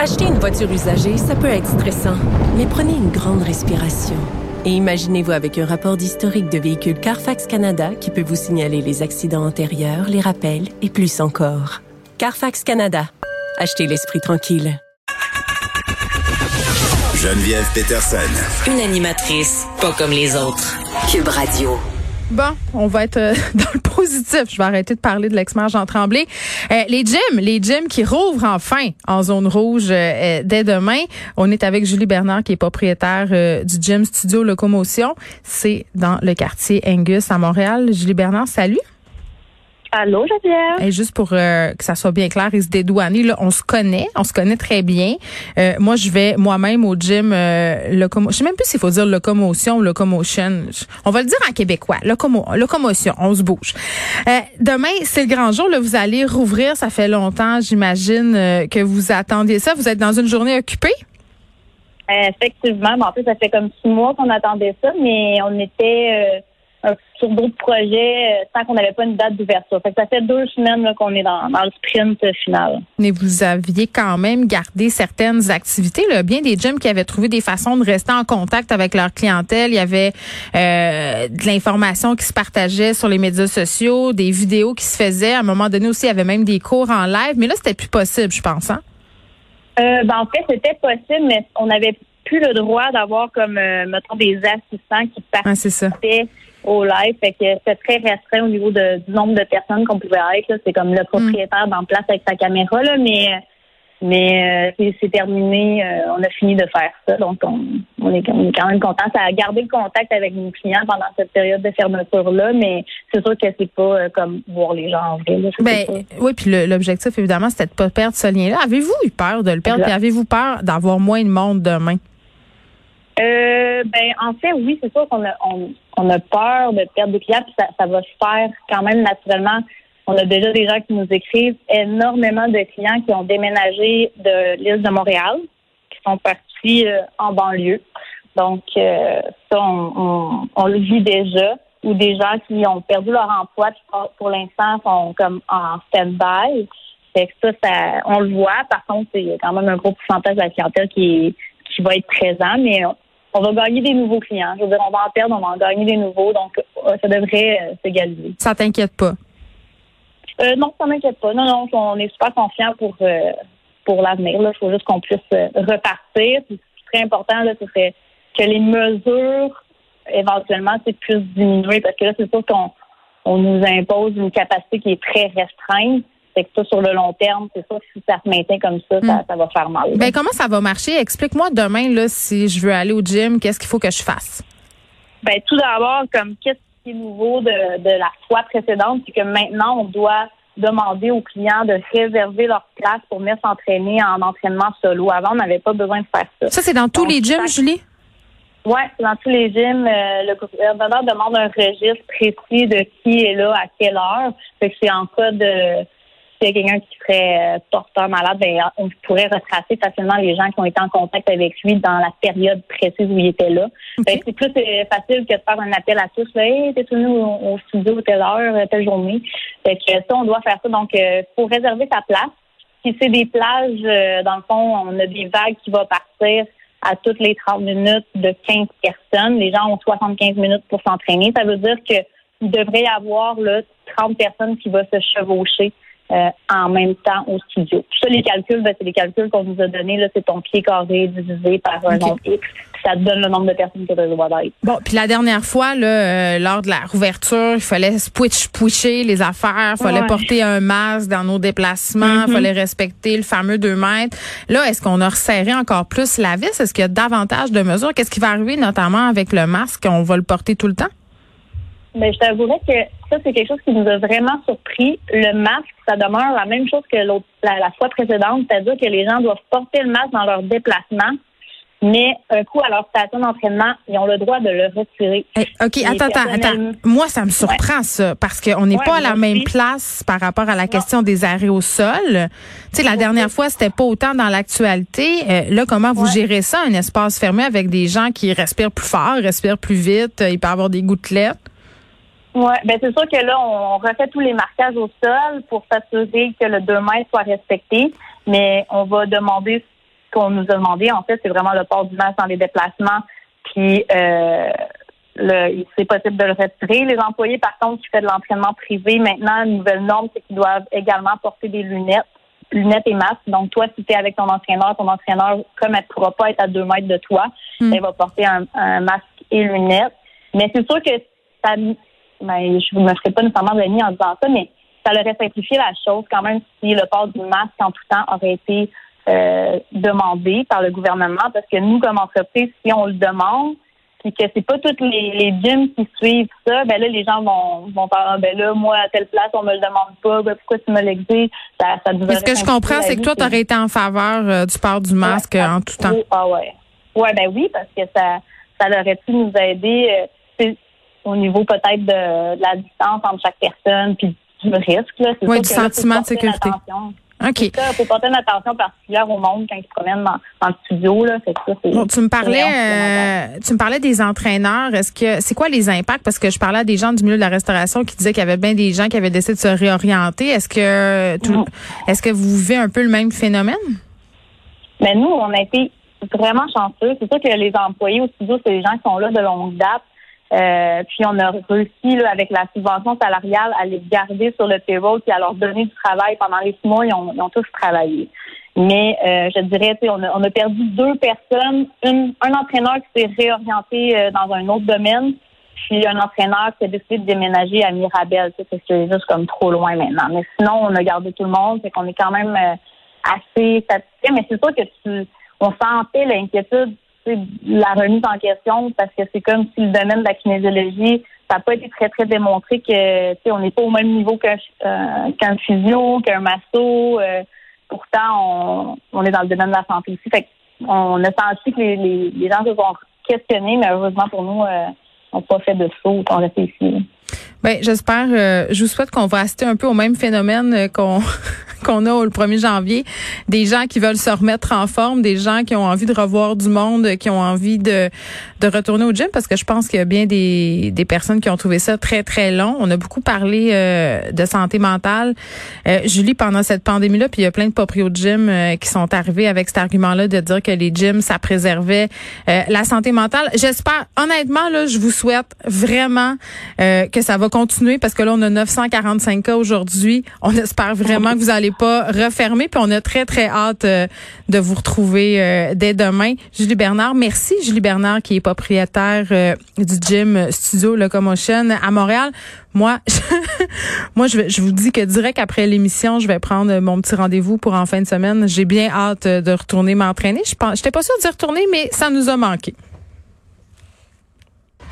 Acheter une voiture usagée, ça peut être stressant, mais prenez une grande respiration. Et imaginez-vous avec un rapport d'historique de véhicule Carfax Canada qui peut vous signaler les accidents antérieurs, les rappels et plus encore. Carfax Canada. Achetez l'esprit tranquille. Geneviève Peterson. Une animatrice pas comme les autres. Cube Radio. Bon, on va être euh, dans le positif. Je vais arrêter de parler de l'ex-maire Jean Tremblay. Euh, les gyms, les gyms qui rouvrent enfin en zone rouge euh, dès demain. On est avec Julie Bernard qui est propriétaire du gym Studio Locomotion. C'est dans le quartier Angus à Montréal. Julie Bernard, salut. Allô, Geneviève? Et juste pour euh, que ça soit bien clair et se dédouaner, là, on se connaît, on se connaît très bien. Euh, moi, je vais moi-même au gym euh, locomo. Je sais même plus s'il faut dire locomotion ou locomotion. On va le dire en québécois. Locomo locomotion. On se bouge. Euh, demain, c'est le grand jour. Là, vous allez rouvrir. Ça fait longtemps, j'imagine, que vous attendiez ça. Vous êtes dans une journée occupée? Effectivement. en plus, ça fait comme six mois qu'on attendait ça, mais on était sur d'autres projets tant euh, qu'on n'avait pas une date d'ouverture. ça fait deux semaines qu'on est dans, le sprint final. Mais vous aviez quand même gardé certaines activités. Là. Bien des gyms qui avaient trouvé des façons de rester en contact avec leur clientèle. Il y avait euh, de l'information qui se partageait sur les médias sociaux, des vidéos qui se faisaient. À un moment donné aussi, il y avait même des cours en live. Mais là, c'était plus possible, je pense. Hein? Euh, ben, en fait, c'était possible, mais on n'avait plus le droit d'avoir comme, mettons, des assistants qui participaient au live. Fait que c'est très restreint au niveau de, du nombre de personnes qu'on pouvait être. C'est comme le propriétaire mm. place avec sa caméra, là, mais mais euh, c'est terminé. Euh, on a fini de faire ça. Donc on, on, est, quand même content. Ça a gardé le contact avec nos clients pendant cette période de fermeture-là, mais c'est sûr que c'est pas euh, comme voir les gens en vrai. ben, oui, puis l'objectif, évidemment, c'était de pas perdre ce lien-là. Avez-vous eu peur de le perdre? Avez-vous peur d'avoir moins de monde demain? Euh, ben, en fait, oui, c'est sûr qu'on a, on, a peur de perdre des clients, puis ça, va se faire quand même naturellement. On a déjà des gens qui nous écrivent, énormément de clients qui ont déménagé de l'île de Montréal, qui sont partis euh, en banlieue. Donc, euh, ça, on, on, le vit déjà. Ou des gens qui ont perdu leur emploi, pour l'instant sont comme en stand-by. Fait que ça, on le voit. Par contre, c'est quand même un gros pourcentage de la clientèle qui, qui va être présent, mais on va gagner des nouveaux clients. Je veux dire, on va en perdre, on va en gagner des nouveaux, donc euh, ça devrait euh, s'égaliser. Ça t'inquiète pas? Euh, non, ça m'inquiète pas. Non, non, on est super confiants pour pour l'avenir. Il faut juste qu'on puisse repartir. Ce qui serait important, là, ce serait que les mesures éventuellement puissent diminuer parce que là, c'est sûr qu'on on nous impose une capacité qui est très restreinte que ça, sur le long terme, c'est ça, si ça se maintient comme ça, ça, hmm. va faire mal. Ben, comment ça va marcher? Explique-moi demain, là, si je veux aller au gym, qu'est-ce qu'il faut que je fasse? Ben, tout d'abord, comme qu'est-ce qui est nouveau de, de la fois précédente, c'est que maintenant, on doit demander aux clients de réserver leur place pour venir s'entraîner en entraînement solo. Avant, on n'avait pas besoin de faire ça. Ça, c'est dans tous les gyms, Julie? Oui, dans tous les gyms. Euh, le gouvernement demande un registre précis de qui est là à quelle heure. Fait que c'est en cas de s'il y a quelqu'un qui serait euh, porteur malade, ben, on pourrait retracer facilement les gens qui ont été en contact avec lui dans la période précise où il était là. Ben, c'est plus euh, facile que de faire un appel à tous. Là, hey, t'es venu au, studio telle heure, euh, telle journée. Fait que ça, on doit faire ça. Donc, il faut réserver sa place. Si c'est des plages, dans le fond, on a des vagues qui vont partir à toutes les 30 minutes de 15 personnes. Les gens ont 75 minutes pour s'entraîner. Ça veut dire qu'il devrait y avoir là, 30 personnes qui vont se chevaucher euh, en même temps au studio. Ça, les calculs, ben, c'est les calculs qu'on nous a donnés. Là, c'est ton pied carré divisé par un nombre X. Ça te donne le nombre de personnes que tu as droit d'être. Bon, puis la dernière fois, là, euh, lors de la rouverture, il fallait switch pusher les affaires, il fallait porter un masque dans nos déplacements, il mm-hmm. fallait respecter le fameux 2 mètres. Là, est-ce qu'on a resserré encore plus la vis? Est-ce qu'il y a davantage de mesures? Qu'est-ce qui va arriver notamment avec le masque? On va le porter tout le temps? Mais je t'avouerais que ça, c'est quelque chose qui nous a vraiment surpris. Le masque, ça demeure la même chose que l'autre, la, fois précédente, c'est-à-dire que les gens doivent porter le masque dans leur déplacement, mais un coup à leur station d'entraînement, ils ont le droit de le retirer. Eh, OK, attends, attends, attends. Moi, ça me surprend, ça, parce qu'on n'est pas à la même place par rapport à la question des arrêts au sol. Tu sais, la dernière fois, c'était pas autant dans l'actualité. Euh, là, comment vous gérez ça, un espace fermé avec des gens qui respirent plus fort, respirent plus vite, il peut y avoir des gouttelettes? Oui, ben c'est sûr que là, on refait tous les marquages au sol pour s'assurer que le 2 mètres soit respecté, mais on va demander qu'on nous a demandé, en fait, c'est vraiment le port du masque dans les déplacements. Puis euh, le, c'est possible de le retirer. Les employés, par contre, qui font de l'entraînement privé, maintenant, une nouvelle norme, c'est qu'ils doivent également porter des lunettes, lunettes et masques. Donc, toi, si tu es avec ton entraîneur, ton entraîneur, comme elle ne pourra pas être à deux mètres de toi, hmm. elle va porter un, masque et lunettes. Mais c'est sûr que ça, ben, je ne me ferai pas nécessairement de en disant ça, mais ça aurait simplifié la chose quand même si le port du masque en tout temps aurait été euh, demandé par le gouvernement, parce que nous, comme entreprise, si on le demande, puis que c'est pas toutes les, les gyms qui suivent ça, ben là, les gens vont, vont faire, ah, ben là, moi, à telle place, on me le demande pas, ben pourquoi tu me l'exiges? Ça, ça Ce que je comprends, c'est que toi, tu aurais été en faveur euh, du port du masque en tout temps. Ah ouais. Ouais, ben oui, parce que ça, ça aurait pu nous aider euh, au niveau peut-être de, la distance entre chaque personne, puis du risque. Oui, du sentiment de sécurité. OK. Il faut porter une attention particulière au monde quand ils se promènent dans, le studio. Là. ça, bon, tu me parlais euh, tu me parlais des entraîneurs. Est-ce que c'est quoi les impacts? Parce que je parlais à des gens du milieu de la restauration qui disaient qu'il y avait bien des gens qui avaient décidé de se réorienter. Est-ce que tout, mm-hmm. est-ce que vous vivez un peu le même phénomène? Mais nous, on a été vraiment chanceux. C'est sûr que les employés au studio, c'est des gens qui sont là de longue date. Euh, puis on a réussi là, avec la subvention salariale à les garder sur le payroll puis à leur donner du travail pendant les six mois. Ils ont, ils ont tous travaillé. Mais euh, je dirais, on a, on a perdu deux personnes. Une, un entraîneur qui s'est réorienté euh, dans un autre domaine, puis un entraîneur qui a décidé de déménager à Mirabel. Sais, c'est juste comme trop loin maintenant. Mais sinon, on a gardé tout le monde. C'est qu'on est quand même assez satisfait. Mais c'est sûr que tu on sentait l'inquiétude la remise en question parce que c'est comme si le domaine de la kinésiologie, ça n'a pas été très, très démontré que on n'est pas au même niveau qu'un euh, qu'un physio, qu'un masso. Euh, pourtant, on, est dans le domaine de la santé aussi. Fait on a senti que les, les, gens se sont questionnés, mais heureusement pour nous, euh, on n'a pas fait de saut, on restait ici. Ben, j'espère, je vous souhaite qu'on va assister un peu au même phénomène qu'on qu'on a le 1er janvier, des gens qui veulent se remettre en forme, des gens qui ont envie de revoir du monde, qui ont envie de, de retourner au gym, parce que je pense qu'il y a bien des, des personnes qui ont trouvé ça très, très long. On a beaucoup parlé euh, de santé mentale. Euh, Julie, pendant cette pandémie-là, puis il y a plein de proprios de gym euh, qui sont arrivés avec cet argument-là de dire que les gyms, ça préservait la santé mentale. J'espère, honnêtement, là, je vous souhaite vraiment que ça va continuer, parce que là, on a 945 cas aujourd'hui. On espère vraiment que vous allez pas refermer. Puis on a très, très hâte euh, de vous retrouver euh, dès demain. Julie Bernard, merci. Julie Bernard, qui est propriétaire euh, du gym Studio Locomotion à Montréal. Moi, je, moi, je, je vous dis que direct après l'émission, je vais prendre mon petit rendez-vous pour en fin de semaine. J'ai bien hâte de retourner m'entraîner. Je n'étais pas sûre d'y retourner, mais ça nous a manqué.